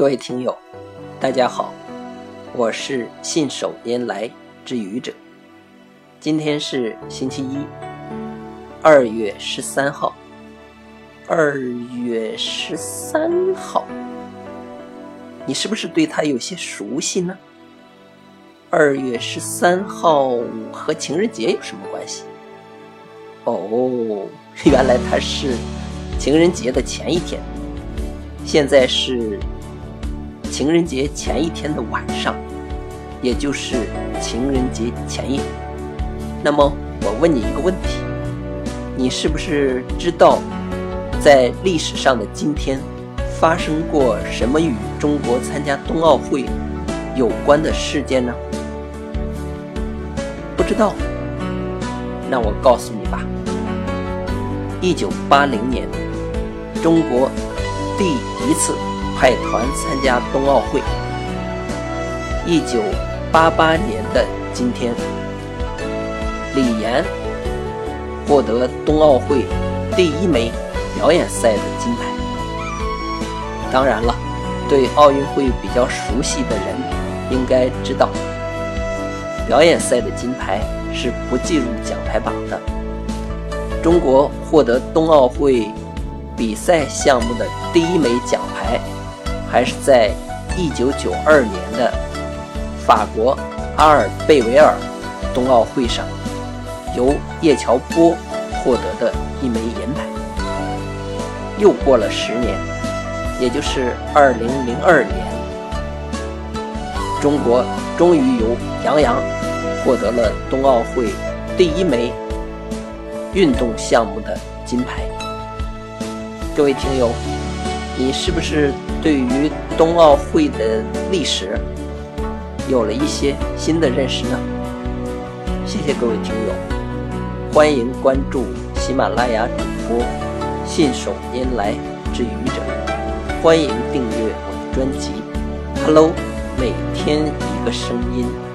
各位听友，大家好，我是信手拈来之愚者。今天是星期一，二月十三号。二月十三号，你是不是对它有些熟悉呢？二月十三号和情人节有什么关系？哦，原来它是情人节的前一天。现在是情人节前一天的晚上，也就是情人节前夜。那么，我问你一个问题：你是不是知道？在历史上的今天，发生过什么与中国参加冬奥会有关的事件呢？不知道？那我告诉你吧。一九八零年，中国第一次派团参加冬奥会。一九八八年的今天，李岩获得冬奥会第一枚。表演赛的金牌。当然了，对奥运会比较熟悉的人应该知道，表演赛的金牌是不计入奖牌榜的。中国获得冬奥会比赛项目的第一枚奖牌，还是在1992年的法国阿尔贝维尔冬奥会上，由叶乔波获得的一枚银牌。又过了十年，也就是二零零二年，中国终于由杨洋获得了冬奥会第一枚运动项目的金牌。各位听友，你是不是对于冬奥会的历史有了一些新的认识呢？谢谢各位听友，欢迎关注喜马拉雅主播。信手拈来之愚者，欢迎订阅我的专辑。Hello，每天一个声音。